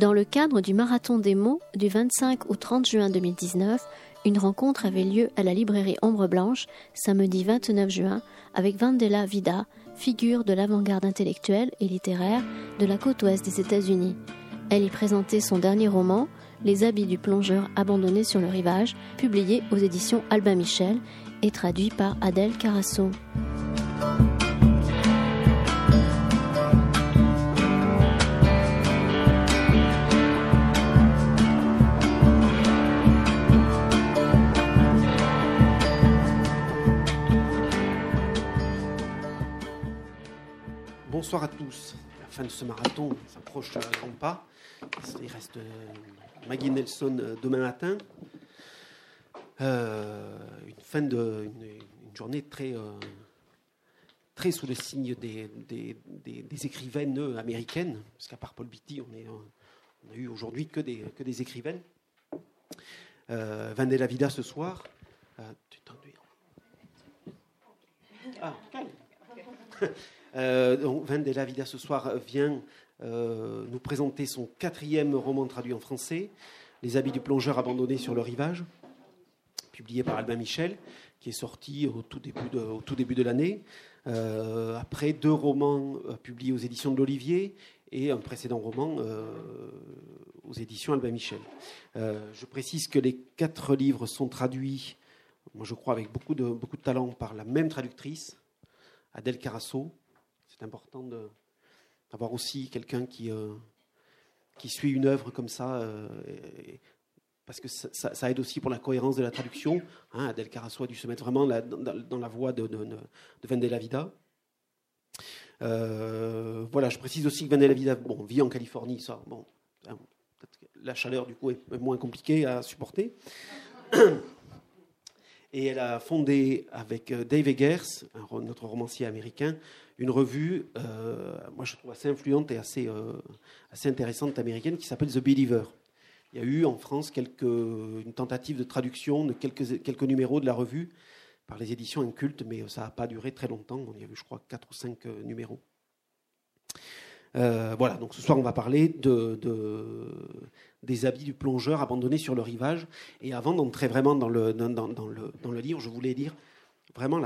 Dans le cadre du Marathon des mots du 25 au 30 juin 2019, une rencontre avait lieu à la librairie Ombre Blanche, samedi 29 juin, avec Vandela Vida, figure de l'avant-garde intellectuelle et littéraire de la côte ouest des États-Unis. Elle y présentait son dernier roman, Les habits du plongeur abandonné sur le rivage, publié aux éditions Albin Michel et traduit par Adèle Carasso. Bonsoir à tous. La fin de ce marathon s'approche à grands pas. Il reste euh, Maggie Nelson euh, demain matin. Euh, une fin de une, journée très très sous le signe des, des, écrivaines américaines, parce qu'à part Paul Beatty, on, est, on a eu aujourd'hui que des, que des écrivaines. Euh, la Vida ce soir. tu Ah, euh, Vida ce soir vient euh, nous présenter son quatrième roman traduit en français, Les habits du plongeur abandonné sur le rivage, publié par Albin Michel, qui est sorti au tout début de, au tout début de l'année. Euh, après deux romans euh, publiés aux éditions de l'Olivier et un précédent roman aux éditions Albin Michel. je précise que les quatre livres sont traduits, moi je crois avec beaucoup de, beaucoup de talent, par la même traductrice, Adèle Carasso, c'est important d'avoir aussi quelqu'un qui, euh, qui suit une œuvre comme ça, euh, parce que ça, aide aussi pour la cohérence de la traduction. Hein, Adèle Carasso a dû se mettre vraiment dans, la voie de, de, de Vendela Vida. Euh, voilà, je précise aussi que Vendela Vida bon, vit en Californie, ça, bon, hein, la chaleur du coup est moins compliquée à supporter. Et elle a fondé avec Dave Eggers, notre romancier américain, une revue, euh, moi je trouve assez influente et assez, euh, assez intéressante américaine qui s'appelle The Believer. Il y a eu en France quelques, une tentative de traduction de quelques, numéros de la revue par les éditions Inculte, mais ça n'a pas duré très longtemps. On y a eu, je crois, quatre ou cinq euh, numéros. voilà, donc ce soir on va parler de, des habits du plongeur abandonné sur le rivage. Et avant d'entrer vraiment dans le, livre, je voulais lire vraiment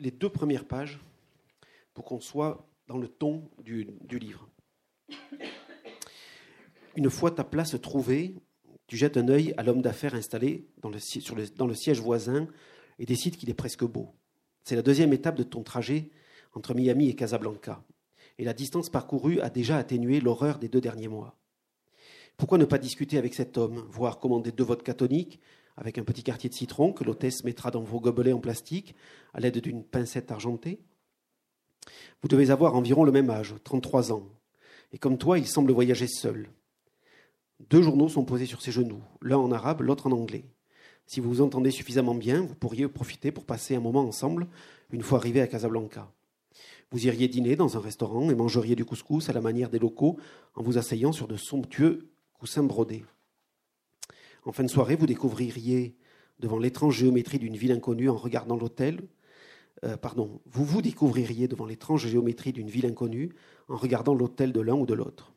les deux premières pages pour qu'on soit dans le ton du, livre. Une fois ta place trouvée, tu jettes un œil à l'homme d'affaires installé dans le, siège voisin et décides qu'il est presque beau. C'est la deuxième étape de ton trajet entre Miami et Casablanca. Et la distance parcourue a déjà atténué l'horreur des deux derniers mois. Pourquoi ne pas discuter avec cet homme, voire commander deux vodka toniques avec un petit quartier de citron que l'hôtesse mettra dans vos gobelets en plastique à l'aide d'une pincette argentée? Vous devez avoir environ le même âge, 33 ans. Et comme toi, il semble voyager seul. Deux journaux sont posés sur ses genoux, l'un en arabe, l'autre en anglais. Si vous vous entendez suffisamment bien, vous pourriez profiter pour passer un moment ensemble une fois arrivé à Casablanca. Vous iriez dîner dans un restaurant et mangeriez du couscous à la manière des locaux en vous asseyant sur de somptueux coussins brodés. En fin de soirée, vous découvririez devant l'étrange géométrie d'une ville inconnue en regardant l'hôtel euh, pardon, vous vous découvririez devant l'étrange géométrie d'une ville inconnue en regardant l'hôtel de l'un ou de l'autre.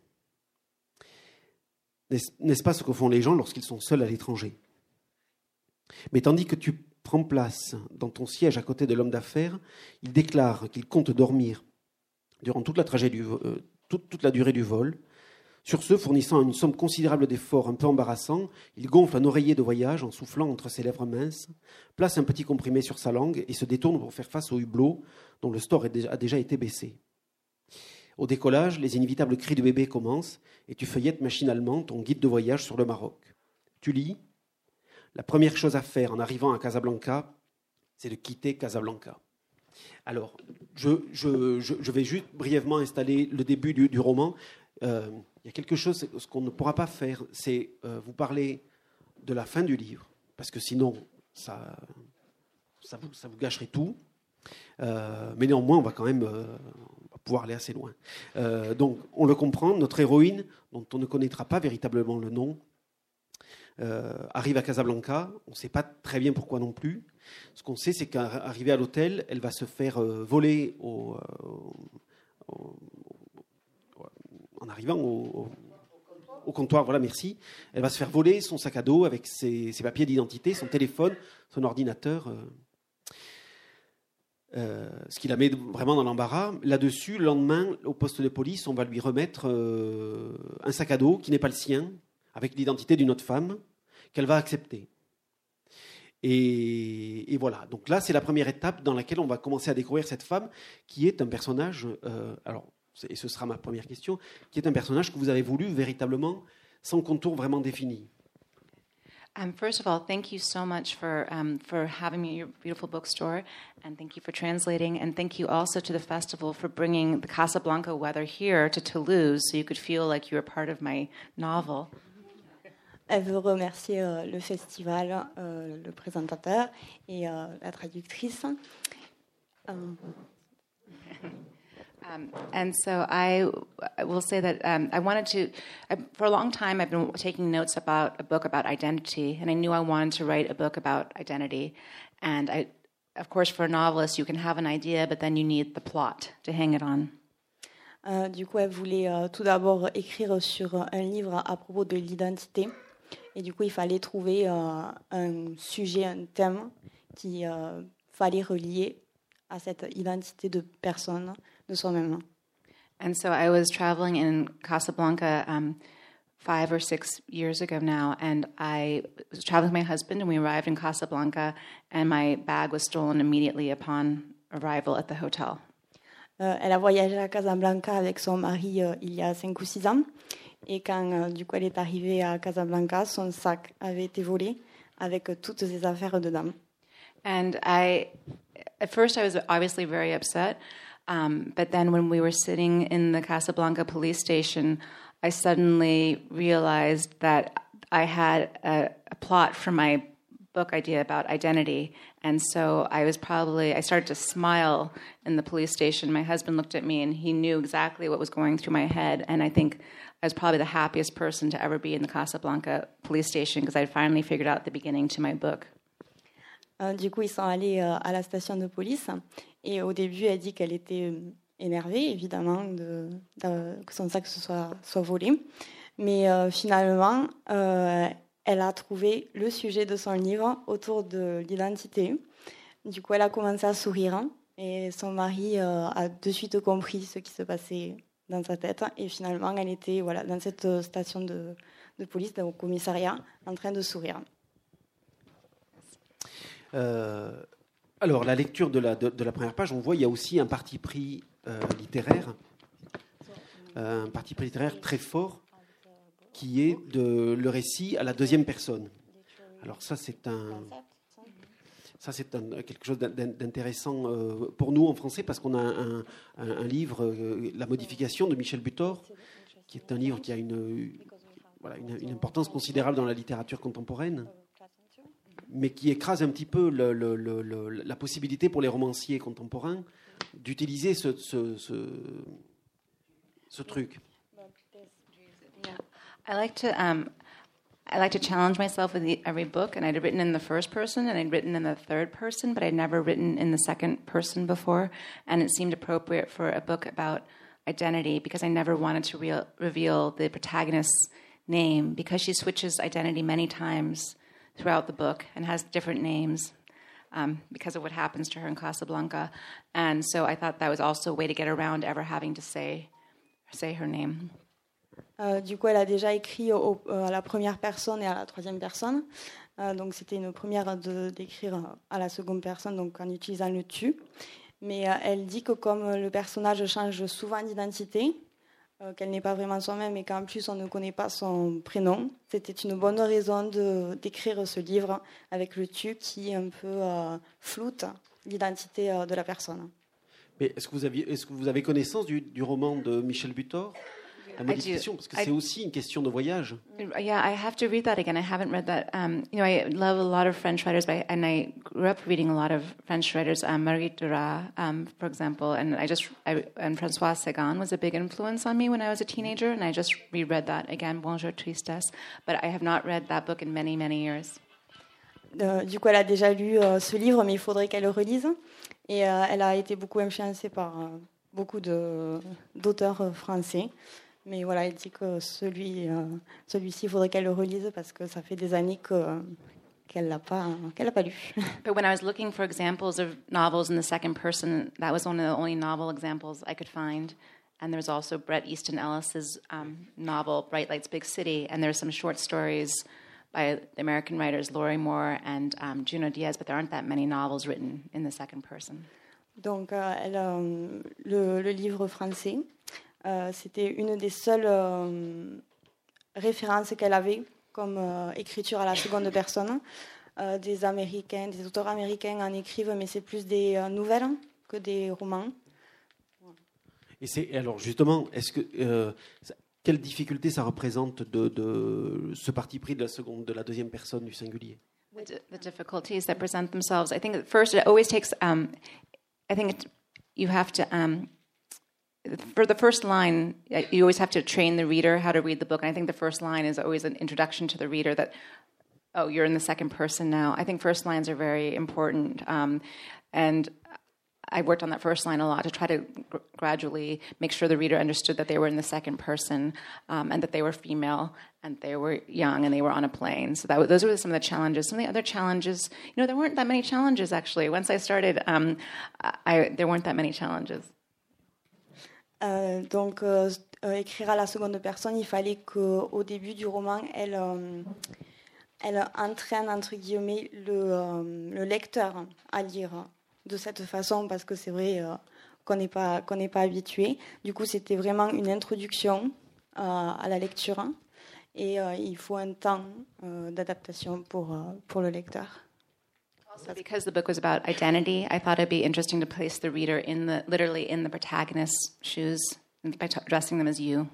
N'est-ce pas ce que font les gens lorsqu'ils sont seuls à l'étranger? Mais tandis que tu prends place dans ton siège à côté de l'homme d'affaires, il déclare qu'il compte dormir durant toute la, euh, toute la durée du vol, sur ce, fournissant une somme considérable d'efforts un peu embarrassants, il gonfle un oreiller de voyage en soufflant entre ses lèvres minces, place un petit comprimé sur sa langue et se détourne pour faire face au hublot dont le store a déjà été baissé. Au décollage, les inévitables cris de bébé commencent et tu feuillettes machinalement ton guide de voyage sur le Maroc. Tu lis La première chose à faire en arrivant à Casablanca, c'est de quitter Casablanca. Alors, je, vais juste brièvement installer le début du, roman. Euh, il y a quelque chose, ce qu'on ne pourra pas faire, c'est euh, vous parler de la fin du livre, parce que sinon, ça, vous, ça gâcherait tout. Euh, mais néanmoins, on va quand même pouvoir aller assez loin. donc, on le comprend, notre héroïne, dont on ne connaîtra pas véritablement le nom, arrive à Casablanca. On ne sait pas très bien pourquoi non plus. Ce qu'on sait, c'est qu'arrivée à l'hôtel, elle va se faire voler au arrivant au, comptoir, voilà, merci, elle va se faire voler son sac à dos avec ses, papiers d'identité, son téléphone, son ordinateur. euh, euh, ce qui la met vraiment dans l'embarras. Là-dessus, le lendemain, au poste de police, on va lui remettre euh, un sac à dos qui n'est pas le sien, avec l'identité d'une autre femme, qu'elle va accepter. Et, voilà. Donc là, c'est la première étape dans laquelle on va commencer à découvrir cette femme, qui est un personnage. alors, et ce sera ma première question, qui est un personnage que vous avez voulu véritablement, sans contour vraiment défini. Um, first of all, thank you so much for um, for having me at your beautiful bookstore, and thank you for translating, and thank you also to the festival for bringing the Casablanca weather here to Toulouse, so you could feel like you were part of my novel. Elle veut remercier euh, le festival, euh, le présentateur et euh, la traductrice. Euh, Um, and so I, I will say that um, I wanted to, I, for a long time, I've been taking notes about a book about identity, and I knew I wanted to write a book about identity. And I, of course, for a novelist, you can have an idea, but then you need the plot to hang it on. euh, du coup, elle voulait euh, tout d'abord écrire sur un livre à propos de l'identité. Et du coup, il fallait trouver euh, un sujet, un thème qui euh, fallait relier à cette identité de personne, And so I was traveling in Casablanca um, five or six years ago now, and I was traveling with my husband, and we arrived in Casablanca, and my bag was stolen immediately upon arrival at the hotel. Euh, elle a voyagé à Casablanca avec son mari euh, il y a 5 ou 6 ans. Et quand euh, du coup elle est arrivée à Casablanca, son sac avait été volé avec toutes ses affaires dedans. And I, at first, I was obviously very upset. Um, but then when we were sitting in the Casablanca police station, I suddenly realized that I had a, a plot for my book idea about identity. And so I was probably, I started to smile in the police station. My husband looked at me and he knew exactly what was going through my head. And I think I was probably the happiest person to ever be in the Casablanca police station because I'd finally figured out the beginning to my book. Euh, du coup, ils sont allés euh, à la station de police. Et au début, elle dit qu'elle était euh, énervée, évidemment, de, de- que son sac soit, soit volé. Mais euh, finalement, euh, elle a trouvé le sujet de son livre autour de l'identité. Du coup, elle a commencé à sourire. Et son mari a de suite compris ce qui se passait dans sa tête. Et finalement, elle était voilà, dans cette station de, de police, au commissariat, en train de sourire. Alors, la lecture de la, première page, on voit il y a aussi un parti pris euh, littéraire, euh, un parti pris littéraire très fort, qui est de le récit à la deuxième personne. Alors ça, c'est quelque chose d'in- d'intéressant euh, pour nous en français parce qu'on a un, livre, La modification de Michel Butor, qui est un livre qui a une importance considérable dans la littérature contemporaine mais qui écrase un petit peu le- le- le- la possibilité pour les romanciers contemporains d'utiliser ce, ce, ce, ce truc. I like to um, I like to challenge myself with the, every book, and I'd written in the first person and I'd written in the third person, but I'd never written in the second person before, and it seemed appropriate for a book about identity because I never wanted to reveal the protagonist's name because she switches identity many times throughout the book and has different names. Um, because of what happens to her in Casablanca, and so I thought that was also a way to get around ever having to say say her name. Euh, du coup, elle a déjà écrit à la première personne et à la troisième personne. Euh, donc, c'était une première d'écrire à la seconde personne, donc en utilisant le tu. Mais euh, elle dit que comme le personnage change souvent d'identité, euh, qu'elle n'est pas vraiment soi-même et qu'en plus on ne connaît pas son prénom, c'était une bonne raison d'écrire ce livre avec le tu qui un peu euh, floute l'identité euh, de la personne. Mais est-ce que, vous avez connaissance du roman de Michel Butor? La modification, parce que c'est aussi une question de voyage. Yeah, I have to read that again. I haven't read that. Um, you know, I love a lot of French writers, but I, and I grew up reading a lot of French writers. Um, Marguerite Duras, um, for example, and I just I, and François Sagan was a big influence on me when I was a teenager, and I just reread that again, Bonjour Tristesse. But I have not read that book in many, many years. Euh, du coup, elle a déjà lu euh, ce livre, mais il faudrait qu'elle le relise. Et euh, elle a été beaucoup influencée par euh, beaucoup de- d'auteurs euh, français. Mais voilà, elle dit que celui, euh, celui-ci, il faudrait qu'elle le relise parce que ça fait des années que, qu'elle l'a pas, qu'elle l'a pas lu. But when I was looking for examples of novels in the second person, that was one of the only novel examples I could find. And there's also Bret Easton Ellis's um, novel Bright Lights Big City, and there's some short stories by the American writers Laurie Moore and um, Juno Diaz, but there aren't that many novels written in the second person. Donc, euh, elle, euh, le, le livre français, c'était une des seules euh, références qu'elle avait comme euh, écriture à la seconde personne. Euh, des Américains, des auteurs américains en écrivent, mais c'est plus des euh, nouvelles que des romans. Et c'est alors justement, est-ce que euh, quelle difficulté ça représente de, de ce parti pris de la seconde, de la deuxième personne du singulier? The, di- the difficulties that present themselves. I think at first it always takes. Um, I think it, you have to. Um, for the first line, uh, you always have to train the reader how to read the book. And I think the first line is always an introduction to the reader that, oh, you're in the second person now. I think first lines are very important. Um, and I worked on that first line a lot to try to gr- gradually make sure the reader understood that they were in the second person um, and that they were female and they were young and they were on a plane. So that those were some of the challenges. Some of the other challenges, you know, there weren't that many challenges actually. Once I started, um, I, there weren't that many challenges. Euh, donc, euh, euh, écrire à la seconde personne, il fallait qu'au début du roman, elle, entraîne, entre guillemets, le, le lecteur à lire de cette façon, parce que c'est vrai qu'on n'est pas, qu'on pas habitué. Du coup, c'était vraiment une introduction à la lecture, et il faut un temps d'adaptation pour, pour le lecteur. Also, because the book was about identity, I thought it'd be interesting to place the reader in the literally in the protagonist's shoes by dressing them as you.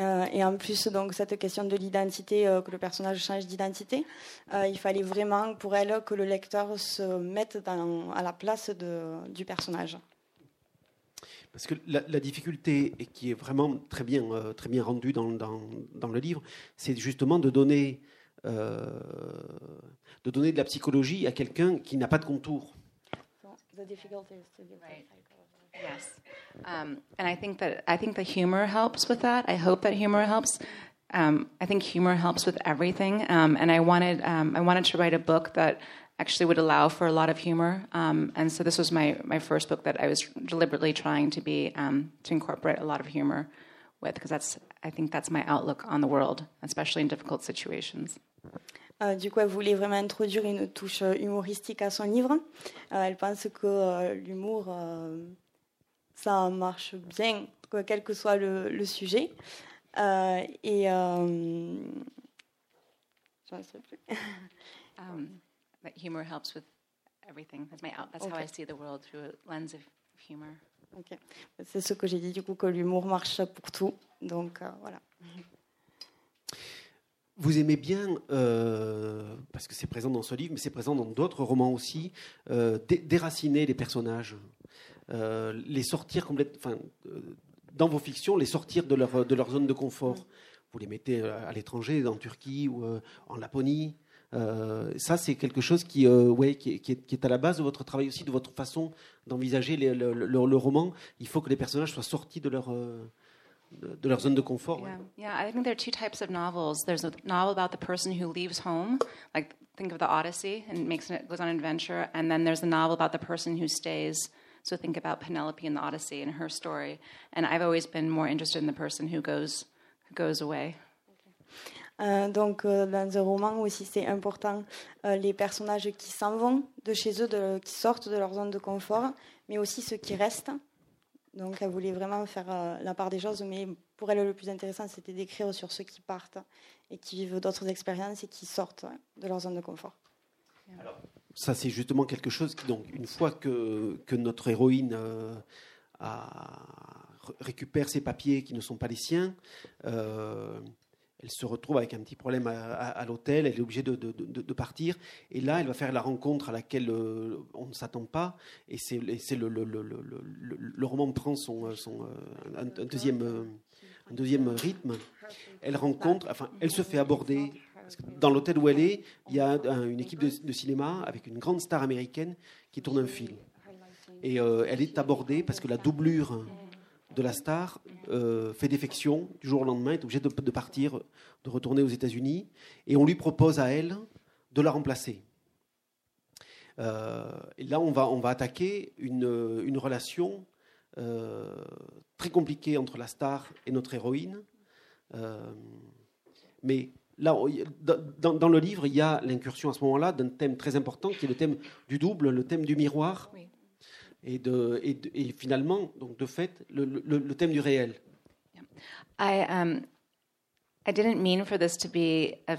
Euh, et en plus, donc, cette question de l'identité, euh, que le personnage change d'identité, euh, il fallait vraiment pour elle que le lecteur se mette dans- à la place de- du personnage. Parce que la, la difficulté, et qui est vraiment très bien, euh, très bien rendue dans, dans, dans le livre, c'est justement de donner, euh, de donner de la psychologie à quelqu'un qui n'a pas de contour. Right. Yes, um, and I think that I think the humor helps with that. I hope that humor helps. Um, I think humor helps with everything, um, and I wanted um, I wanted to write a book that actually would allow for a lot of humor. Um, and so this was my my first book that I was deliberately trying to be um, to incorporate a lot of humor with, because that's I think that's my outlook on the world, especially in difficult situations. Euh, du coup, elle voulait vraiment introduire une touche euh, humoristique à son livre. Euh, elle pense que euh, l'humour, euh, ça marche bien, que- quel que soit le, le sujet. Euh, et j'en sais plus. Um, humor helps with everything. That's my out. That's how Okay. I see the world through a lens of humor. Ok. C'est ce que j'ai dit, du coup, que l'humour marche pour tout. Donc voilà. Vous aimez bien, euh, parce que c'est présent dans ce livre, mais c'est présent dans d'autres romans aussi, euh, dé- déraciner les personnages, euh, les sortir complètement, enfin, dans vos fictions, les sortir de leur, de leur zone de confort. Vous les mettez à l'étranger, en Turquie ou en Laponie. Ça, c'est quelque chose qui, ouais, qui, est, à la base de votre travail aussi, de votre façon d'envisager le, roman. Il faut que les personnages soient sortis de leur, de, de leur zone de confort. ouais. Yeah, yeah. I think there are two types of novels. There's a novel about the person who leaves home, like think of the Odyssey and makes it goes on an adventure, and then there's a novel about the person who stays. So think about Penelope in the Odyssey and her story. And I've always been more interested in the person who goes who goes away. Euh, donc, euh, dans un roman aussi, c'est important euh, les personnages qui s'en vont de chez eux, de- qui sortent de leur zone de confort, mais aussi ceux qui restent. Donc, elle voulait vraiment faire euh, la part des choses, mais pour elle, le plus intéressant, c'était d'écrire sur ceux qui partent et qui vivent d'autres expériences et qui sortent ouais, de leur zone de confort. Ça, c'est justement quelque chose qui, donc, une fois que, que notre héroïne euh, récupère ses papiers qui ne sont pas les siens, euh, elle se retrouve avec un petit problème à, l'hôtel, elle est obligée de, partir, et là, elle va faire la rencontre à laquelle euh, on ne s'attend pas, et c'est le, roman prend son, euh, un, un deuxième, euh, un deuxième rythme. Elle rencontre, enfin, elle se fait aborder dans l'hôtel où elle est, il y a un- une équipe de, cinéma avec une grande star américaine qui tourne un film. Et elle est abordée parce que la doublure de la star euh, fait défection du jour au lendemain, est obligé de, partir, de retourner aux États-Unis, et on lui propose à elle de la remplacer. Euh, et là, on va, on va attaquer une, une relation euh, très compliquée entre la star et notre héroïne. Mais là, dans, le livre, il y a l'incursion à ce moment-là d'un thème très important qui est le thème du double, le thème du miroir. Et, de, et, de, et, finalement, donc de fait, le, le, le thème du réel. I, um, I didn't mean for this to be a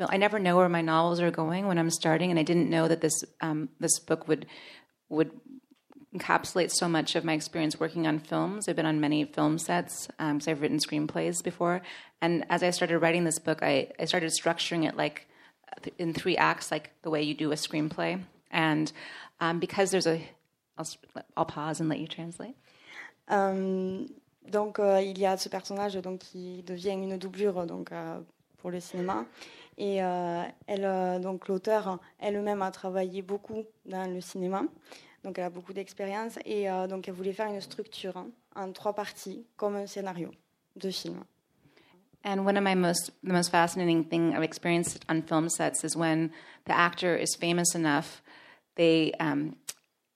I never know where my novels are going when I'm starting, and I didn't know that this um, this book would would encapsulate so much of my experience working on films. I've been on many film sets because um, I've written screenplays before, and as I started writing this book, I, I started structuring it like in three acts, like the way you do a screenplay. And um, because there's a, I'll, I'll pause and let you translate. Um, donc euh, il y a ce personnage donc qui devient une doublure donc euh, pour le cinéma Et euh, elle, euh, donc l'auteur elle-même a travaillé beaucoup dans le cinéma, donc elle a beaucoup d'expérience et euh, donc elle voulait faire une structure hein, en trois parties, comme un scénario de film. And one of my most the most fascinating thing I've experienced on film sets is when the actor is famous enough, they um,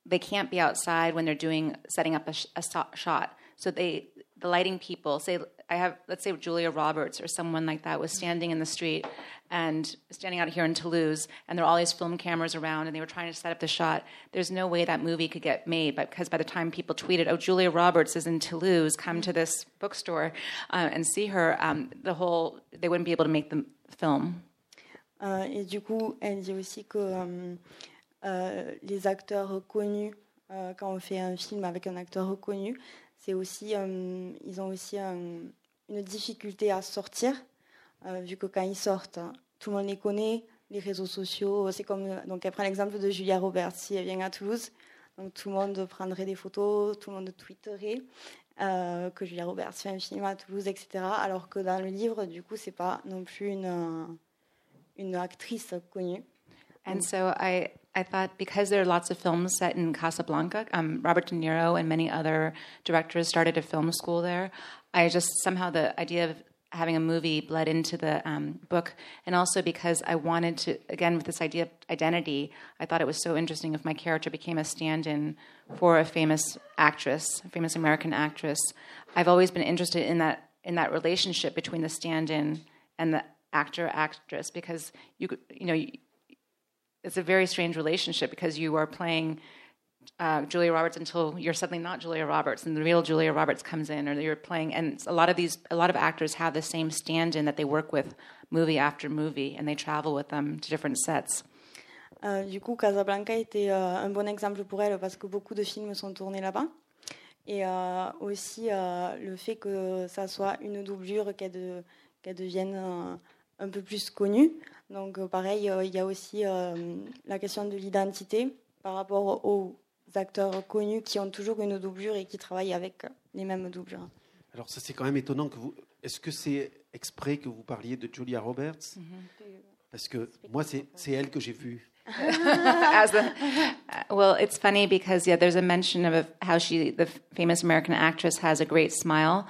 they can't be outside when they're doing setting up a, a shot. So they the lighting people say I have let's say Julia Roberts or someone like that was standing in the street and standing out here in Toulouse, and there are all these film cameras around, and they were trying to set up the shot. There's no way that movie could get made, because by the time people tweeted, "Oh, Julia Roberts is in Toulouse, come to this bookstore uh, and see her," um, the whole they wouldn't be able to make the film. Euh, et du coup, elle dit aussi que euh, les acteurs connus, euh, quand on fait un film avec un acteur reconnu, c'est aussi, euh, ils ont aussi une difficulté à sortir Euh, vu que quand ils sortent, hein, tout le monde les connaît, les réseaux sociaux. C'est comme donc prend l'exemple de Julia Roberts. Si elle vient à Toulouse, donc tout le monde prendrait des photos, tout le monde tweeterait euh, que Julia Roberts fait un film à Toulouse, etc. Alors que dans le livre, du coup, c'est pas non plus une une actrice connue. I thought because there are lots of films set in Casablanca, um, Robert De Niro and many other directors started a film school there. I just somehow the idea of having a movie bled into the um, book, and also because I wanted to, again, with this idea of identity, I thought it was so interesting if my character became a stand in for a famous actress, a famous American actress. I've always been interested in that in that relationship between the stand in and the actor actress because you you know it's a very strange relationship because you are playing uh, Julia Roberts until you're suddenly not Julia Roberts, and the real Julia Roberts comes in, or you're playing. And a lot of these, a lot of actors have the same stand-in that they work with movie after movie, and they travel with them to different sets. Euh, du coup, Casablanca était euh, un bon exemple pour elle parce que beaucoup de films sont tournés là-bas. Et euh, aussi euh, le fait que ça soit une doublure, qu'elle de, qu devienne un peu plus connue. Donc pareil, il y a aussi la question de l'identité par rapport aux acteurs connus qui ont toujours une doublure et qui travaillent avec les mêmes doublures. Alors ça c'est quand même étonnant que vous. Est-ce que c'est exprès que vous parliez de Julia Roberts? Mm -hmm. Parce que moi c'est elle que j'ai vue. As a, well, it's funny because yeah, there's a mention of how she, the famous American actress, has a great smile.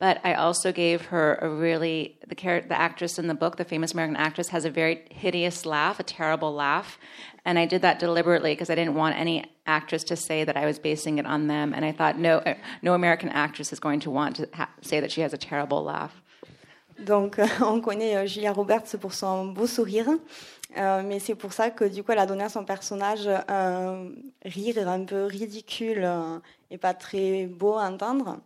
But I also gave her a really the character, the actress in the book, the famous American actress, has a very hideous laugh, a terrible laugh, and I did that deliberately because I didn't want any actress to say that I was basing it on them. And I thought, no, uh, no American actress is going to want to ha- say that she has a terrible laugh. Donc, euh, on connaît euh, Julia Roberts pour son beau sourire, euh, mais c'est pour ça que du coup, elle a donné à son personnage un rire un peu ridicule euh, et pas très beau à entendre.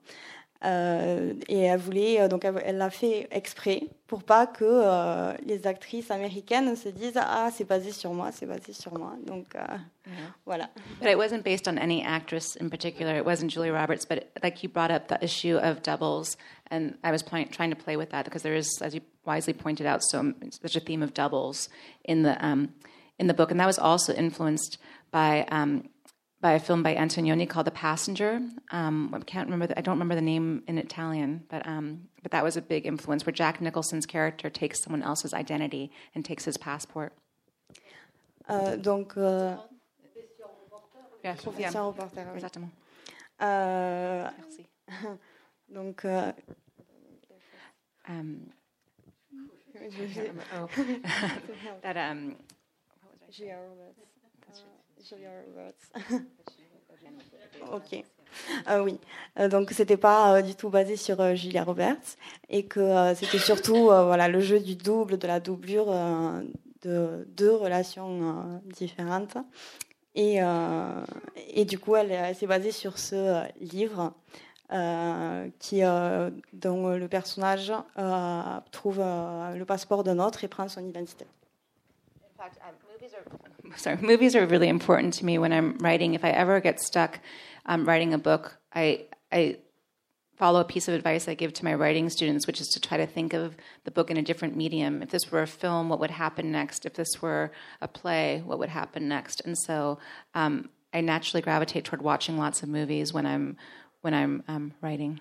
Euh, et elle voulait, euh, donc elle l'a fait exprès pour pas que euh, les actrices américaines se disent ah c'est basé sur moi, c'est basé sur moi. Donc euh, yeah. voilà. But it wasn't based on any actress in particular. It wasn't Julia Roberts, but like you brought up the issue of doubles, and I was trying to play with that because there is, as you wisely pointed out, so such a theme of doubles in the um, in the book, and that was also influenced by. Um, by a film by Antonioni called The Passenger. Um, I can't remember. The, I don't remember the name in Italian, but um, but that was a big influence where Jack Nicholson's character takes someone else's identity and takes his passport. Uh, donc. Uh, yeah, reporter. Oui. Exactement. Euh, Donc, euh, Um, oh, that um. Euh, Julia Roberts. ok. Ah oui. Euh, donc c'était pas euh, du tout basé sur euh, Julia Roberts et que euh, c'était surtout voilà le jeu du double, de la doublure de deux relations différentes. Et, et du coup, elle, elle s'est basée sur ce livre qui, dont le personnage trouve le passeport d'un autre et prend son identité. In fact, movies are sorry. Movies are really important to me when I'm writing. If I ever get stuck um, writing a book, I I follow a piece of advice I give to my writing students, which is to try to think of the book in a different medium. If this were a film, what would happen next? If this were a play, what would happen next? And so um, I naturally gravitate toward watching lots of movies when I'm when I'm um, writing.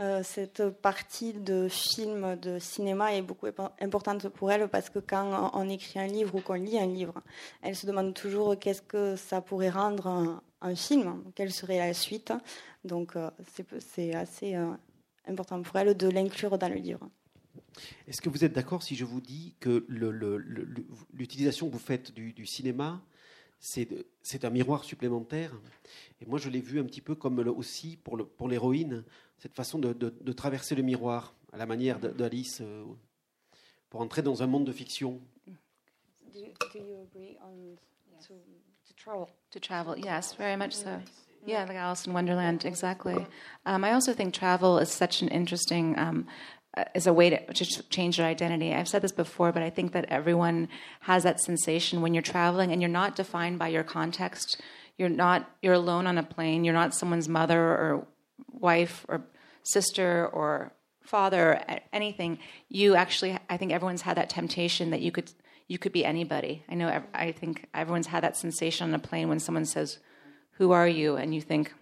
Euh, cette partie de film, de cinéma est beaucoup impo- importante pour elle parce que quand on écrit un livre ou qu'on lit un livre, elle se demande toujours qu'est-ce que ça pourrait rendre un, film, quelle serait la suite. Donc euh, c'est assez euh, important pour elle de l'inclure dans le livre. Est-ce que vous êtes d'accord si je vous dis que l'utilisation que vous faites du cinéma, c'est un miroir supplémentaire Et moi, je l'ai vu un petit peu comme le- aussi pour le- pour l'héroïne, cette façon de, de- de traverser le miroir, à la manière d'Alice, euh, pour entrer dans un monde de fiction. Do, you agree on to, travel? To travel, yes, very much so. Yeah, like Alice in Wonderland, exactly. Um, I also think travel is such an interesting, um, uh, is a way to, to change your identity. I've said this before, but I think that everyone has that sensation when you're traveling and you're not defined by your context. You're not, you're alone on a plane. You're not someone's mother or wife or sister or father or anything. You actually, I think everyone's had that temptation that you could, you could be anybody. I know, I think everyone's had that sensation on a plane when someone says, who are you? And you think,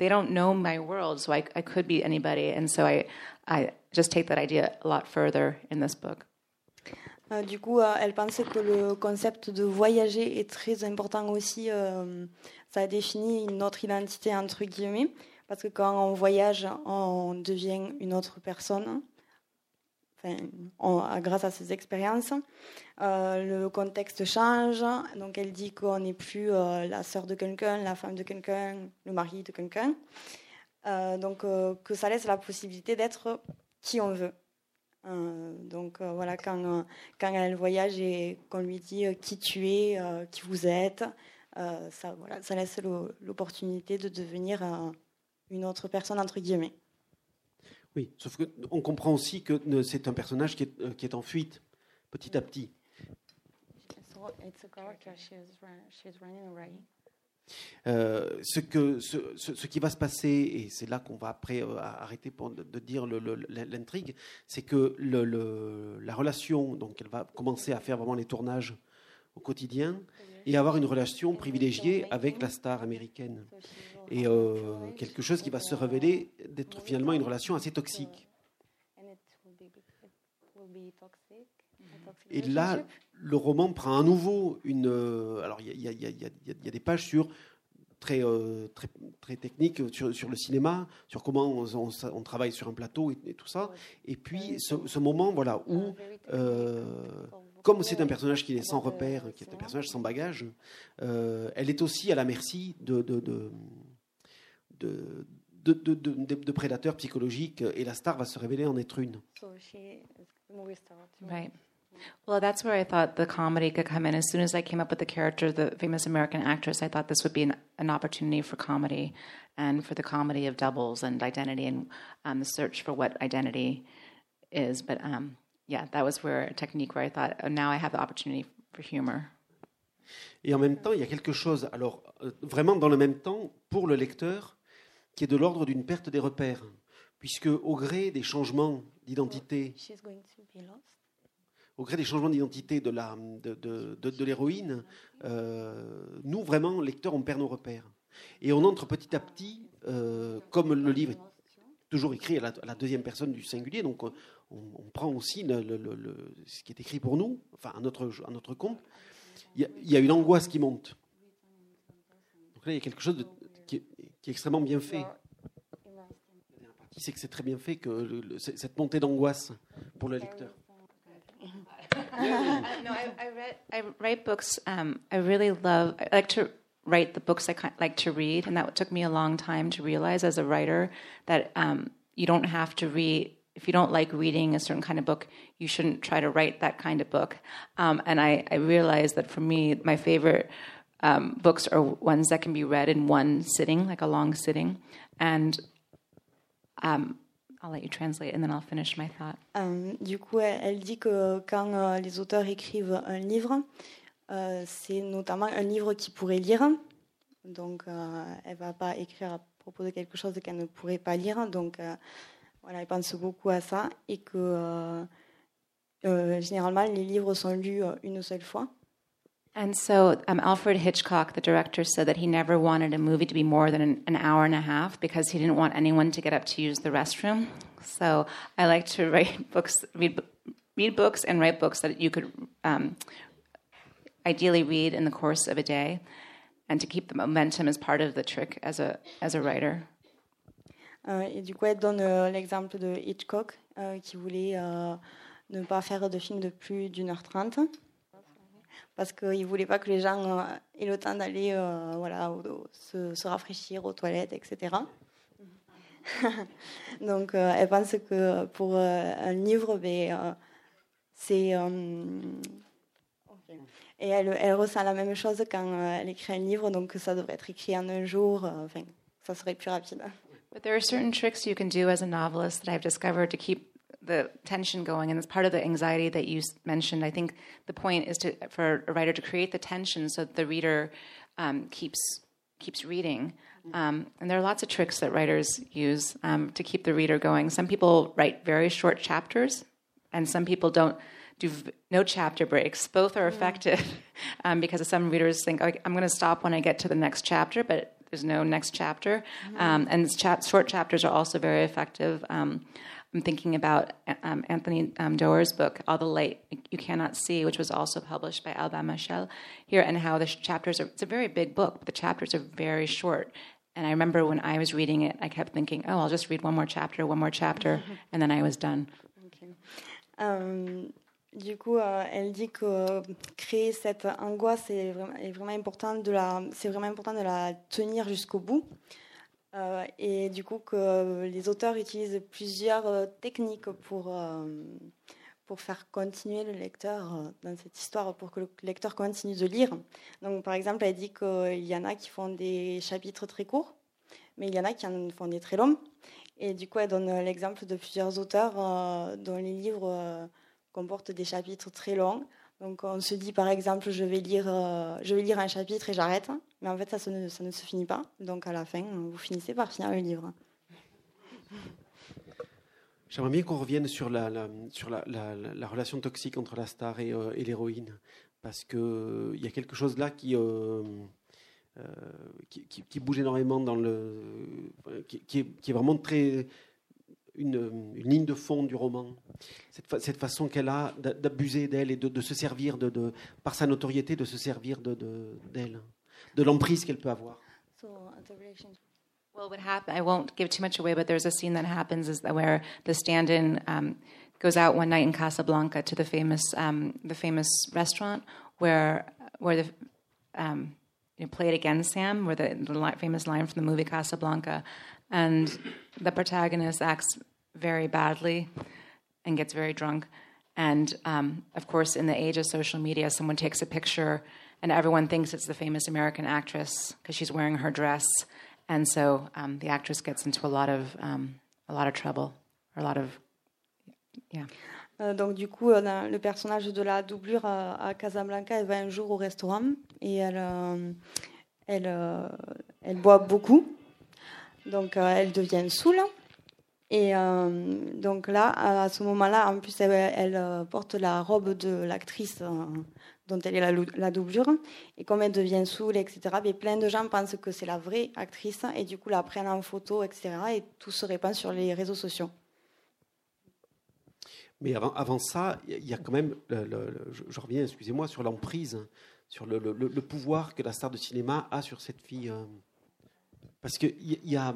they don't know my world, so I, I could be anybody. And so I, I just take that idea a lot further in this book. Euh, du coup, euh, elle pensait que le concept de voyager est très important aussi. euh, ça définit une autre identité, entre guillemets, parce que quand on voyage, on devient une autre personne, enfin, on- grâce à ses expériences. Euh, le contexte change, donc elle dit qu'on n'est plus euh, la sœur de quelqu'un, la femme de quelqu'un, le mari de quelqu'un. Euh, donc, que ça laisse la possibilité d'être qui on veut. Donc voilà, quand, quand elle voyage et qu'on lui dit qui tu es, qui vous êtes, ça, voilà, ça laisse l'o- l'opportunité de devenir une autre personne, entre guillemets. Oui, sauf qu'on comprend aussi que c'est un personnage qui qui est en fuite, petit à petit. Euh, ce, que, ce, ce- ce qui va se passer, et c'est là qu'on va après euh, arrêter pour, de, de dire le- le- l'intrigue, c'est que le, le- la relation, donc elle va commencer à faire vraiment les tournages au quotidien et avoir une relation privilégiée avec la star américaine. Et euh, quelque chose qui va se révéler d'être finalement une relation assez toxique. Et là, le roman prend à nouveau une. euh, alors, il y, a- y y y des pages sur très euh, très très techniques sur, sur le cinéma, sur comment on, on- on travaille sur un plateau et, et tout ça. Et puis ce, ce moment, voilà, où euh, comme c'est un personnage qui est sans repère, qui est un personnage sans bagage, euh, elle est aussi à la merci de de de, de, de- de- de- de- de prédateurs psychologiques et la star va se révéler en être une. Right. Well, that's where I thought the comedy could come in. As soon as I came up with the character, the famous American actress, I thought this would be an, an opportunity for comedy and for the comedy of doubles and identity and um, the search for what identity is. But um, yeah, that was where a technique where I thought, oh, now I have the opportunity for humor. Et en même temps, il y a quelque chose, alors euh, vraiment dans le même temps, pour le lecteur, qui est de l'ordre d'une perte des repères, puisque au gré des changements d'identité, au gré des changements d'identité de l'héroïne, euh, nous vraiment lecteurs, on perd nos repères, et on entre petit à petit, euh, comme le livre est toujours écrit à la, deuxième personne du singulier, donc on, on prend aussi ce qui est écrit pour nous, enfin à notre compte. Il y, a, une angoisse qui monte. Donc là, il y a quelque chose qui, est, extrêmement bien fait. sait que c'est très bien fait, que cette montée d'angoisse pour le lecteur. Uh, no, I, I read. I write books. Um, I really love. I like to write the books I like to read, and that took me a long time to realize as a writer that um, you don't have to read. If you don't like reading a certain kind of book, you shouldn't try to write that kind of book. Um, and I, I realized that for me, my favorite um, books are ones that can be read in one sitting, like a long sitting. And um, I'll let you translate, and then I'll finish my thought. Euh, du coup, elle, elle dit que quand euh, les auteurs écrivent un livre, euh, c'est notamment un livre qu'ils pourraient lire. Donc, euh, elle va pas écrire à propos de quelque chose qu'elle ne pourrait pas lire. Donc, euh, voilà, elle pense beaucoup à ça et que euh, généralement, les livres sont lus une seule fois. And so um, Alfred Hitchcock, the director, said that he never wanted a movie to be more than an, an hour and a half because he didn't want anyone to get up to use the restroom. So I like to write books, read, read books, and write books that you could um, ideally read in the course of a day, and to keep the momentum is part of the trick as a as a writer. Euh, et du coup, elle donne euh, l'exemple de Hitchcock euh, qui voulait ne pas faire de film de plus d'une heure trente parce qu'il ne voulait pas que les gens euh, aient le temps d'aller euh, voilà, se, se rafraîchir aux toilettes, etc. Donc, euh, elle pense que pour un livre, ben, c'est. et elle, ressent la même chose quand elle écrit un livre, donc ça devrait être écrit en un jour, enfin, ça serait plus rapide. But there are certain tricks novelist to keep the tension going, and it's part of the anxiety that you mentioned. I think the point is to for a writer to create the tension so that the reader um, keeps keeps reading. Um, and there are lots of tricks that writers use um, to keep the reader going. Some people write very short chapters, and some people don't do v- no chapter breaks. Both are effective um, because some readers think, "Okay, I'm going to stop when I get to the next chapter, but there's no next chapter. Um, and chap- short chapters are also very effective. Um, I'm thinking about um, Anthony um, Doerr's book, All the Light You Cannot See, which was also published by Alba Michel here, and how the chapters are, it's a very big book, but the chapters are very short. And I remember when I was reading it, I kept thinking, oh, I'll just read one more chapter, one more chapter, and then I was done. Euh, du coup, euh, elle dit que créer cette angoisse est est vraiment important de la, c'est vraiment important de la tenir jusqu'au bout. Euh, et du coup, que les auteurs utilisent plusieurs euh, techniques pour, euh, pour faire continuer le lecteur dans cette histoire, pour que le lecteur continue de lire. Donc, par exemple, elle dit qu'il y en a qui font des chapitres très courts, mais il y en a qui en font des très longs. Et du coup, elle donne l'exemple de plusieurs auteurs dont les livres comportent des chapitres très longs. Donc, on se dit, par exemple, je vais lire, euh, je vais lire un chapitre et j'arrête. Mais en fait, ça, ne, ça ne se finit pas. Donc, à la fin, vous finissez par finir le livre. J'aimerais bien qu'on revienne sur la, sur la, la- la- la relation toxique entre la star et, euh, l'héroïne, parce que il y a quelque chose là qui, euh, euh, qui, qui- qui bouge énormément dans le, qui est, qui est vraiment très une, une ligne de fond du roman. Cette, fa- cette façon qu'elle a d'a- d'abuser d'elle et de, de se servir de, de- par sa notoriété, de se servir de de- d'elle, de l'emprise qu'elle peut avoir. Well, what happened? I won't give too much away, but there's a scene that happens is that where the stand-in um, goes out one night in Casablanca to the famous um, the famous restaurant where where the um, you know, play it again, Sam, where the, the famous line from the movie Casablanca, and the protagonist acts very badly and gets very drunk. And um, of course, in the age of social media, someone takes a picture and everyone thinks it's the famous American actress because she's wearing her dress. And so um, the actress gets into a lot of um, a lot of trouble, or a lot of yeah. Euh, donc du coup, euh, le personnage de la doublure à, à Casablanca, elle va un jour au restaurant et elle, euh, elle, euh, elle boit beaucoup. Donc euh, elle devient saoule. Et euh, donc là, à ce moment-là, en plus, elle, euh, porte la robe de l'actrice dont elle est la, doublure. Et comme elle devient saoule, etc., mais plein de gens pensent que c'est la vraie actrice et du coup la prennent en photo, etc. Et tout se répand sur les réseaux sociaux. Mais avant, avant ça, il y a quand même, je, reviens, excusez-moi, sur l'emprise, sur le- le pouvoir que la star de cinéma a sur cette fille. Parce qu'il y, a,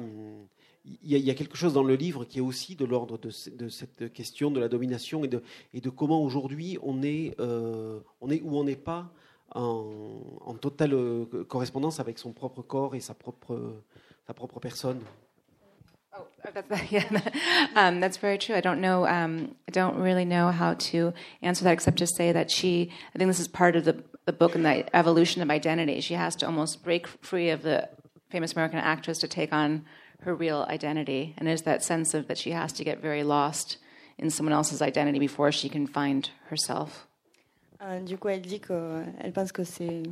quelque chose dans le livre qui est aussi de l'ordre de, cette question de la domination et de, comment aujourd'hui on, est, euh, on on n'est pas en, totale euh, correspondance avec son propre corps et sa propre, sa propre personne. Oh, that's, yeah, um, that's very true. I don't know. Um, I don't really know how to answer that except to say that she. I think this is part of the the book and the evolution of identity. She has to almost break free of the famous American actress to take on her real identity. And there's that sense of that she has to get very lost in someone else's identity before she can find herself. Euh, du coup, elle dit qu'elle pense que c'est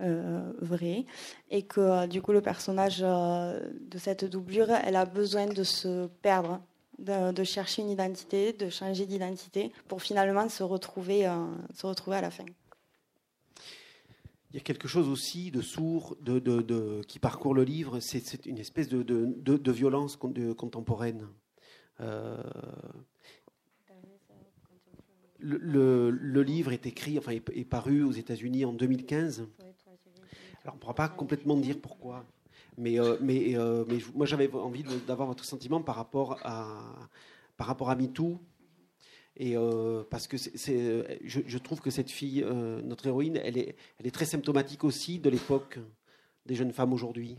euh, vrai et que euh, du coup, le personnage euh, de cette doublure, elle a besoin de se perdre, de, de chercher une identité, de changer d'identité pour finalement se euh, se retrouver à la fin. Il y a quelque chose aussi de sourd de, qui parcourt le livre, c'est une espèce de, violence contemporaine. Euh, le, livre est écrit, enfin, est, paru aux États-Unis en 2015. Alors, on ne pourra pas complètement dire pourquoi, mais, euh, euh, moi, j'avais envie d'avoir votre sentiment par rapport à, par rapport à MeToo, et euh, parce que c'est, je, trouve que cette fille, euh, notre héroïne, elle est très symptomatique aussi de l'époque des jeunes femmes aujourd'hui.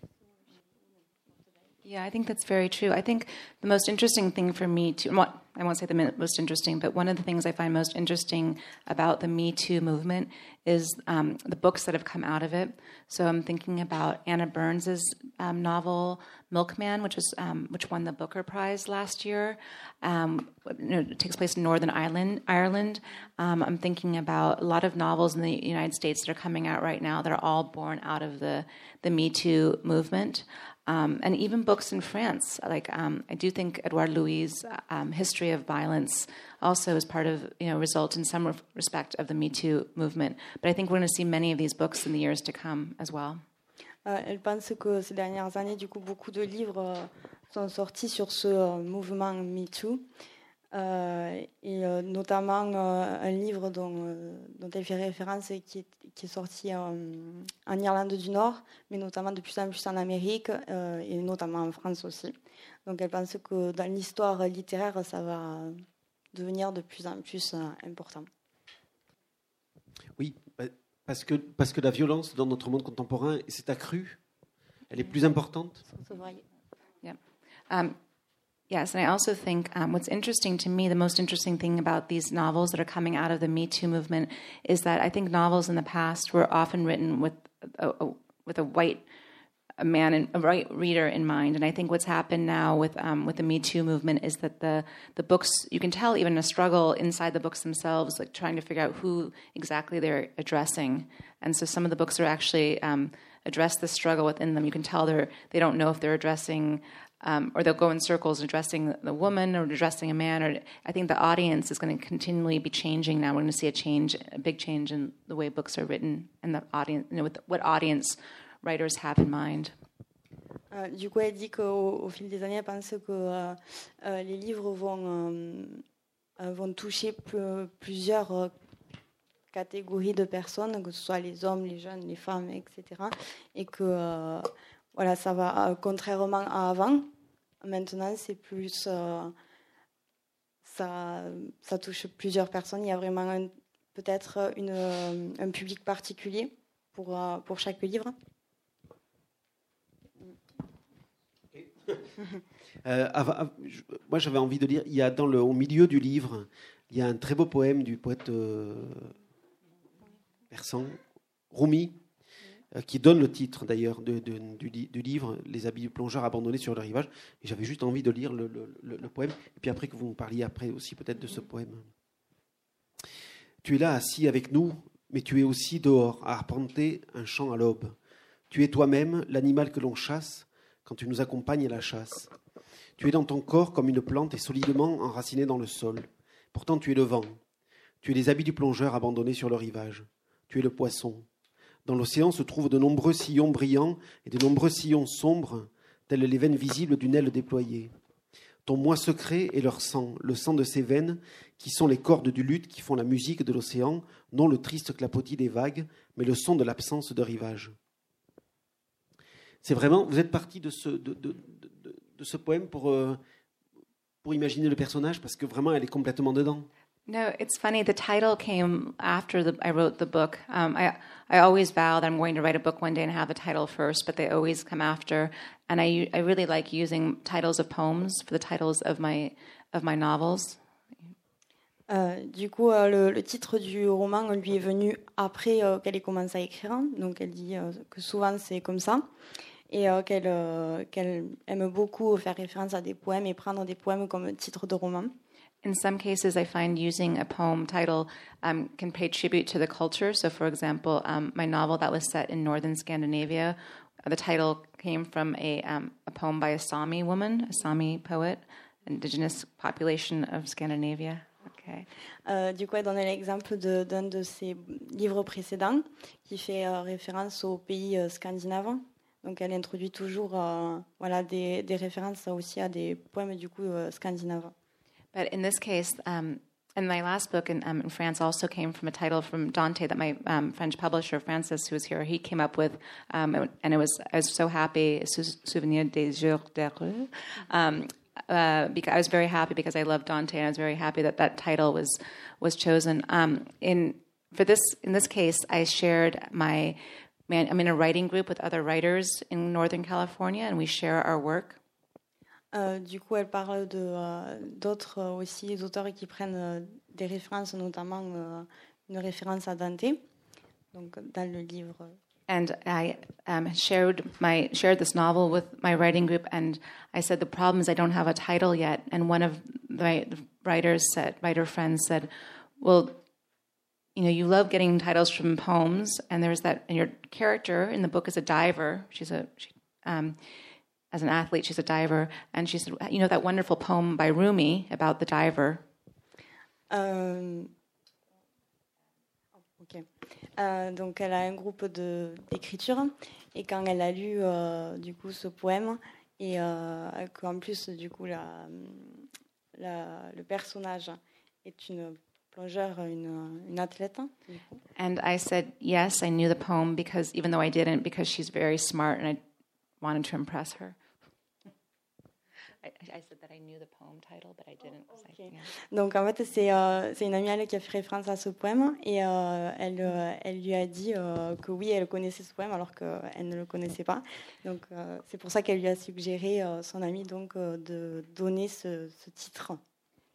Yeah, I think that's very true. I think the most interesting thing for me to, well, I won't say the most interesting, but one of the things I find most interesting about the Me Too movement is um, the books that have come out of it. So I'm thinking about Anna Burns's um, novel Milkman, which was um, which won the Booker Prize last year. Um, you know, it takes place in Northern Ireland. Ireland. Um, I'm thinking about a lot of novels in the United States that are coming out right now that are all born out of the the Me Too movement. Um, and even books in France. Like um, I do think Edouard Louis' um, history of violence also is part of you know result in some respect of the Me Too movement. But I think we're going to see many of these books in the years to come as well. Euh, elle pense que ces dernières années, du coup, beaucoup de livres euh, sont sortis sur ce euh, mouvement Me Too. Euh, et euh, notamment euh, un livre dont, dont, elle fait référence et qui est, qui est sorti en, en, Irlande du Nord, mais notamment de plus en plus en Amérique et notamment en France aussi. Donc elle pense que dans l'histoire littéraire, ça va devenir de plus en plus important. Oui, parce que, parce que la violence dans notre monde contemporain s'est accrue, elle est plus importante? Yeah. Um, Yes, and I also think um, what's interesting to me, the most interesting thing about these novels that are coming out of the Me Too movement is that I think novels in the past were often written with a, a with a white a man and a white reader in mind. And I think what's happened now with um, with the Me Too movement is that the the books you can tell even a struggle inside the books themselves, like trying to figure out who exactly they're addressing. And so some of the books are actually um, address the struggle within them. You can tell they're they don't know if they're addressing um, or they'll go in circles addressing the woman or addressing a man. Or I think the audience is going to continually be changing now. We're going to see a change, a big change in the way books are written and the audience, you know, with what audience writers have in mind. Euh, du coup, elle dit qu'au au fil des années, elle pense que euh, euh, les livres vont, euh, vont toucher plusieurs euh, catégories de personnes, que ce soit les hommes, les jeunes, les femmes, etc. Et que euh, voilà, ça va, contrairement à avant, Maintenant, c'est plus. Euh, ça, ça touche plusieurs personnes. Il y a vraiment peut-être une, euh, un public particulier pour, euh, pour chaque livre. Euh, moi, j'avais envie de lire. Il y a dans le, au milieu du livre, il y a un très beau poème du poète euh, persan, Rumi, euh, qui donne le titre d'ailleurs du, du, livre, Les habits du plongeur abandonnés sur le rivage. J'avais juste envie de lire le, poème, et puis après que vous me parliez après aussi peut-être de ce poème. Tu es là assis avec nous, mais tu es aussi dehors, à arpenter un champ à l'aube. Tu es toi-même l'animal que l'on chasse quand tu nous accompagnes à la chasse. Tu es dans ton corps comme une plante et solidement enracinée dans le sol. Pourtant tu es le vent. Tu es les habits du plongeur abandonnés sur le rivage. Tu es le poisson. Dans l'océan se trouvent de nombreux sillons brillants et de nombreux sillons sombres, tels les veines visibles d'une aile déployée. Ton moi secret est leur sang, le sang de ces veines, qui sont les cordes du luth qui font la musique de l'océan, non le triste clapotis des vagues, mais le son de l'absence de rivage. C'est vraiment, vous êtes parti de, ce, poème euh, pour imaginer le personnage Parce que vraiment, elle est complètement dedans. No, it's funny. The title came after the, I wrote the book. Um, I I always vow that I'm going to write a book one day and have the title first, but they always come after. And I I really like using titles of poems for the titles of my of my novels. Euh, du coup, euh, le, titre du roman lui est venu après euh, qu'elle ait commencé à écrire. Donc, elle dit que souvent c'est comme ça. Et qu'elle aime beaucoup faire référence à des poèmes et prendre des poèmes comme titre de roman. In some cases, I find using a poem title um, can pay tribute to the culture. So, for example, um, my novel that was set in northern Scandinavia, the title came from a, um, a poem by a Sami woman, a Sami poet, indigenous population of Scandinavia. Okay. Euh, du coup, elle donne l'exemple de- d'un de, ses livres précédents qui fait euh, référence aux pays euh, scandinaves. Donc, elle introduit toujours euh, voilà, des, des références aussi à des poèmes du coup euh, scandinaves. But in this case, um, and my last book in, um, in France also came from a title from Dante that my um, French publisher Francis, who was here, he came up with, um, and it was I was so happy. Sou- Souvenir des jours d'heureux. Um, uh, because I was very happy because I love Dante, and I was very happy that that title was was chosen. Um, in for this in this case, I shared my man. I'm in a writing group with other writers in Northern California, and we share our work. Euh, du coup, elle parle de euh, d'autres euh, aussi auteurs qui prennent euh, des références, notamment euh, une référence à Dante. Donc, dans le livre. and I um, shared my shared this novel with my writing group, and I said the problem is I don't have a title yet. And one of my writers said, writer friends said, "Well, you know, you love getting titles from poems, and there's that, and your character in the book is a diver. She's a she, um, as an athlete, she's a diver, and she said, you know, that wonderful poem by Rumi about the diver." Euh, ok. Euh, donc, elle a un groupe d'écriture et quand elle a lu euh, du coup ce poème et euh, qu'en plus du coup la, la- le personnage est une plongeur, une, une athlète. And I said, yes, I knew the poem because even though I didn't, because she's very smart and I wanted to impress her. I, I said that I knew the poem title, but I oh, didn't. 'cause I- Okay. yeah. Donc en fait, c'est euh, c'est une amie à elle qui a fait référence à ce poème et euh, elle, euh, elle lui a dit euh, que oui, elle connaissait ce poème alors qu'elle ne le connaissait pas. Donc euh, c'est pour ça qu'elle lui a suggéré, euh, son amie, donc, euh, de donner ce, ce titre.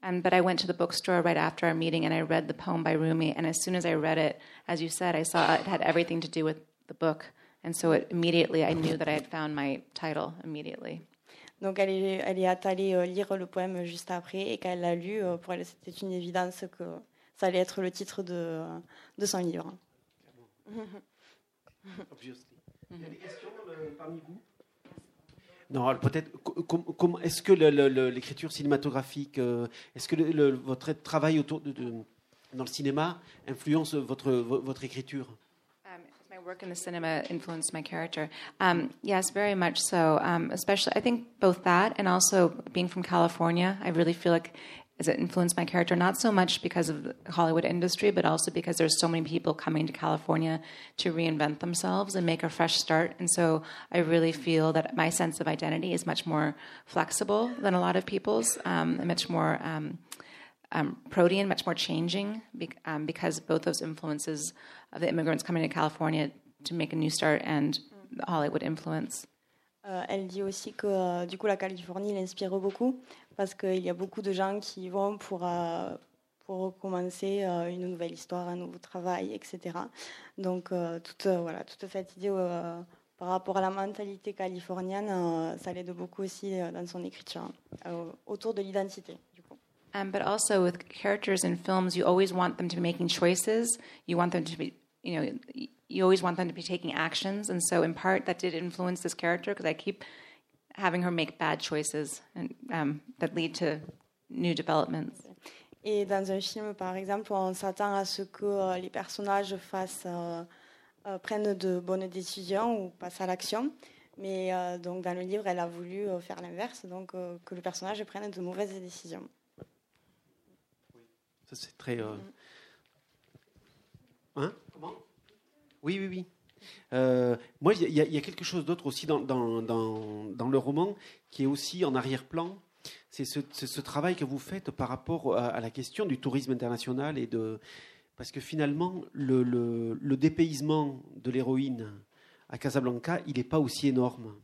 And but I went to the bookstore right after our meeting and I read the poem by Rumi. And as soon as I read it, as you said, I saw it had everything to do with the book. And so it, immediately I knew that I had found my title immediately. Donc elle est, elle est allée euh, lire le poème juste après et quand elle l'a lu, euh, pour elle c'était une évidence que ça allait être le titre de, de son livre. Obviously. Il y a des questions euh, parmi vous? Non, alors peut-être. co- com- com- est-ce que l'écriture cinématographique, est-ce que le- le- votre travail autour de, de- dans le cinéma influence votre, vo- votre écriture? Work in the cinema influenced my character? Um, yes, very much so. Um, especially, I think both that and also being from California, I really feel like has it influenced my character. Not so much because of the Hollywood industry, but also because there's so many people coming to California to reinvent themselves and make a fresh start. And so I really feel that my sense of identity is much more flexible than a lot of people's, um, and much more. Um, um, protean, much more changing um, because of both those influences of the immigrants coming to California to make a new start and the Hollywood influence. Euh, elle dit aussi que euh, du coup la Californie l'inspire beaucoup parce qu'il y a beaucoup de gens qui vont pour, euh, pour recommencer euh, une nouvelle histoire, un nouveau travail, etc. Donc toute, voilà, toute cette idée par rapport à la mentalité californienne, ça l'aide beaucoup aussi dans son écriture, euh, autour de l'identité. Um, but also with characters in films, you always want them to be making choices. You want them to be, you know, you always want them to be taking actions. And so, in part, that did influence this character because I keep having her make bad choices um, that lead to new developments. Et dans un film, par exemple, on s'attend à ce que euh, les personnages euh, euh, prennent de bonnes décisions ou passent à l'action. Mais euh, dans le livre, elle a voulu faire l'inverse, donc que le personnage prenne de mauvaises décisions. Ça, c'est très. euh, Hein? Comment? Oui, oui, oui. Euh, moi, il y, a- il y a quelque chose d'autre aussi dans, dans, dans, dans le roman qui est aussi en arrière-plan. C'est ce, ce travail que vous faites par rapport à, à la question du tourisme international et de parce que finalement le, le, le dépaysement de l'héroïne à Casablanca, il n'est pas aussi énorme.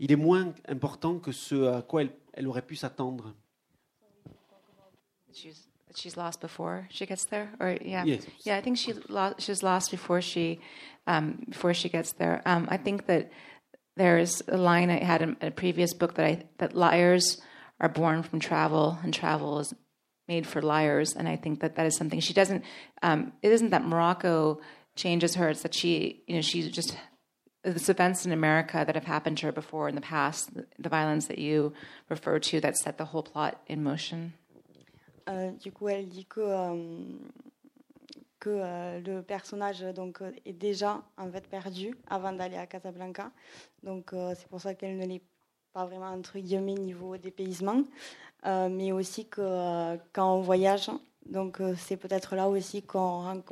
Il est moins important que ce à quoi elle, elle aurait pu s'attendre. She's lost before she gets there, or yeah, Yes. yeah. I think she lost. She's lost before she um, before she gets there. Um, I think that there's a line I had in a previous book that I that liars are born from travel, and travel is made for liars. And I think that that is something she doesn't. Um, it isn't that Morocco changes her; it's that she, you know, she's just there's events in America that have happened to her before in the past, the violence that you refer to, that set the whole plot in motion. Euh, du coup, elle dit que, euh, euh, le personnage donc, est déjà en fait perdu avant d'aller à Casablanca. Donc c'est pour ça qu'elle ne l'est pas vraiment entre guillemets niveau dépaysement, mais aussi que quand on voyage, donc c'est peut-être là aussi qu'on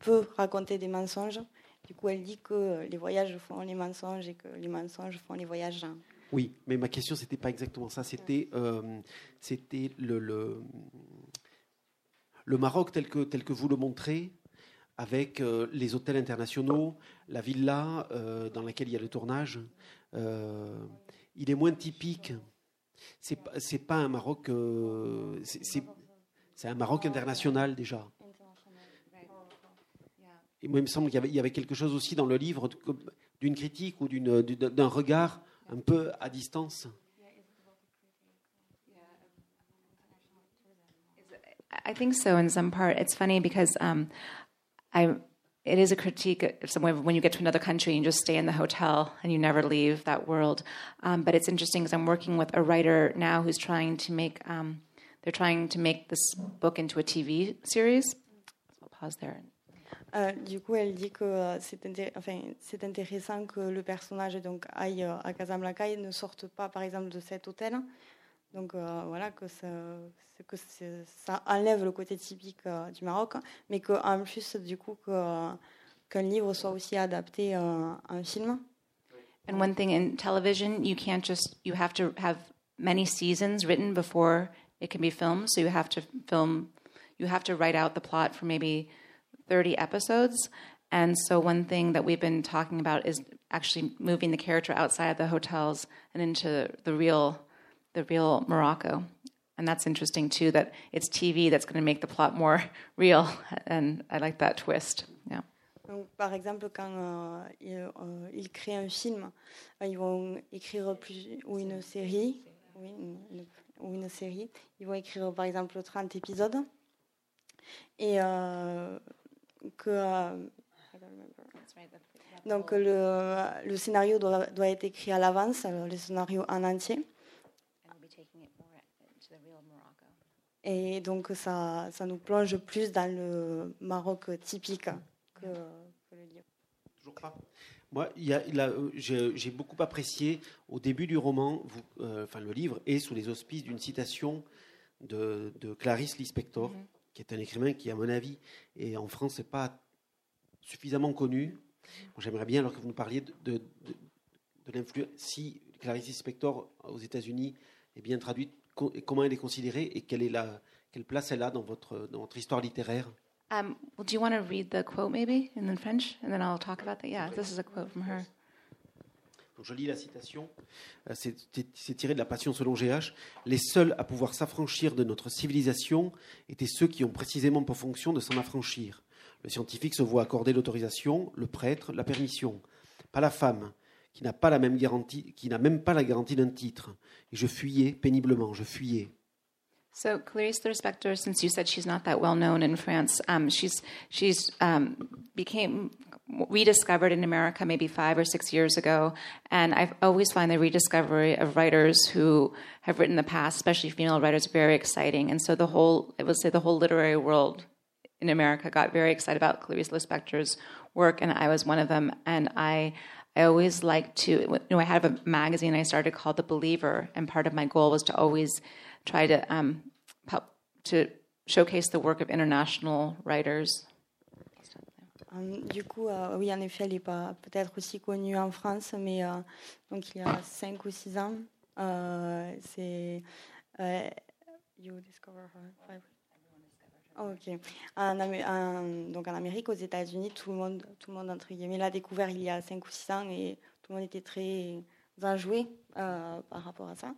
peut raconter des mensonges. Du coup, elle dit que les voyages font les mensonges et que les mensonges font les voyages. Oui, mais ma question, c'était pas exactement ça. C'était, euh, c'était le, le, le Maroc tel que, tel que vous le montrez, avec euh, les hôtels internationaux, la villa euh, dans laquelle il y a le tournage. il est moins typique. C'est pas, c'est pas un Maroc. c'est, un Maroc international déjà. Et moi, il me semble qu'il y avait, il y avait quelque chose aussi dans le livre d'une critique ou d'un regard un peu à distance. I think so in some part. It's funny because um, I it is a critique of some way when you get to another country and you just stay in the hotel and you never leave that world. Um, but it's interesting because I'm working with a writer now who's trying to make um, they're trying to make this book into a TV series. I'll pause there. Euh, du coup, elle dit que euh, c'est inté- enfin, intéressant que le personnage donc, aille euh, à Casablanca et ne sorte pas, par exemple, de cet hôtel. Donc voilà, que, ça, que ça enlève le côté typique du Maroc, mais qu'en plus, du coup, qu'un livre soit aussi adapté euh, en film. And one thing in television, you can't just you have to have many seasons written before it can be filmed. So you have to film, you have to write out the plot for maybe thirty episodes. And so one thing that we've been talking about is actually moving the character outside of the hotels and into the real, the real Morocco. And that's interesting too. That it's TV that's going to make the plot more real. And I like that twist. Yeah. Donc, par exemple, quand euh, ils, euh, ils créent un film, euh, ils vont écrire plus, ou une série, une- une- ou une série, ils vont écrire par exemple 30 épisodes. Et euh, que. euh, donc le, le scénario doit, doit être écrit à l'avance, alors le scénario en entier. Et donc ça, ça nous plonge plus dans le Maroc typique que, que le livre. Toujours pas. Moi, euh, j'ai beaucoup apprécié au début du roman, vous- euh, enfin le livre est sous les auspices d'une citation de, de Clarice Lispector, qui est un écrivain qui, à mon avis, et en France, n'est pas suffisamment connu. Moi, J'aimerais bien, alors que vous nous parliez de, de, de- de l'influence, si Clarice Lispector aux États-Unis est bien traduite, co- comment elle est considérée et quelle, est la, quelle place elle a dans votre, dans votre histoire littéraire? Um, well, do you want to read the quote maybe in the French, and then I'll talk about that? Yeah, this is a quote from her. Je lis la citation. Euh, C'est c'est tiré de la Passion selon GH. Les seuls à pouvoir s'affranchir de notre civilisation étaient ceux qui ont précisément pour fonction de s'en affranchir. Le scientifique se voit accorder l'autorisation, le prêtre la permission. Pas la femme, qui n'a pas la même garantie, qui n'a même pas la garantie d'un titre. Et je fuyais péniblement, je fuyais. So Clarice Lispector, since you said she's not that well known in France, um, she's she's um, became rediscovered in America maybe five or six years ago, and I've always find the rediscovery of writers who have written in the past, especially female writers, very exciting. And so the whole, I would say, the whole literary world in America got very excited about Clarice Lispector's work, and I was one of them. And I, I always like to, you know, I have a magazine I started called The Believer, and part of my goal was to always try to um, to showcase the work of international writers. Euh, du coup, euh, oui, en effet, elle n'est pas peut-être aussi connue en France, mais euh, donc il y a 5 ou 6 ans, euh, c'est euh, You Discover Her. Oh, ok. En, en- donc en Amérique, aux États-Unis, tout le monde, tout le monde entre guillemets, l'a découvert il y a 5 ou 6 ans et tout le monde était très enjoué par rapport à ça.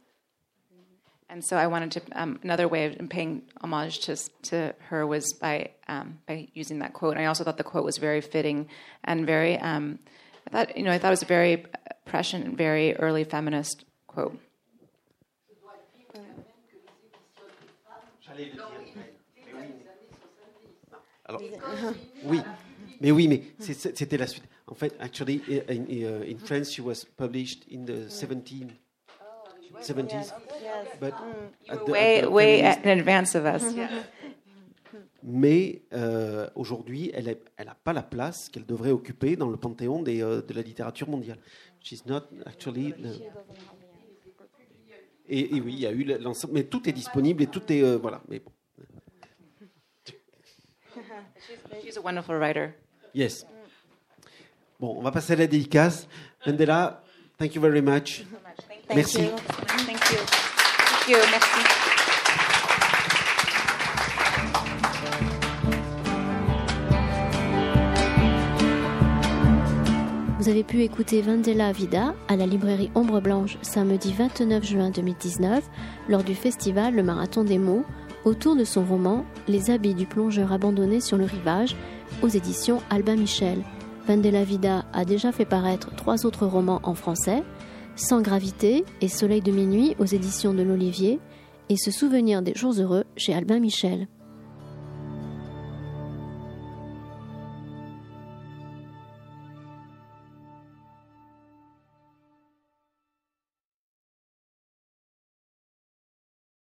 And so I wanted to. Um, another way of paying homage to to her was by um, by using that quote. And I also thought the quote was very fitting and very. Um, I thought you know I thought it was a very prescient, very early feminist quote. Alors, oui, mais oui, mais c'est- c'était la suite. En fait, actually, in, in, in France, she was published in the 17, 70s. But the- Way the way in advance of us. mais euh, aujourd'hui, elle n'a elle pas la place qu'elle devrait occuper dans le panthéon des, euh, de la littérature mondiale. She's not actually. the- Et, et oui, il y a eu l'ensemble, mais tout est disponible et tout est euh, voilà. Mais bon, She's a wonderful writer. yes. Bon, on va passer à la dédicace. Mandela, thank you very much. Merci. you. Thank you. Merci. Vous avez pu écouter Vandela Vida à la librairie Ombre Blanche samedi 29 juin 2019 lors du festival Le Marathon des mots autour de son roman Les habits du plongeur abandonné sur le rivage aux éditions Albin Michel. Vandela Vida a déjà fait paraître trois autres romans en français Sans gravité et Soleil de minuit aux éditions de l'Olivier et Se souvenir des jours heureux chez Albin Michel.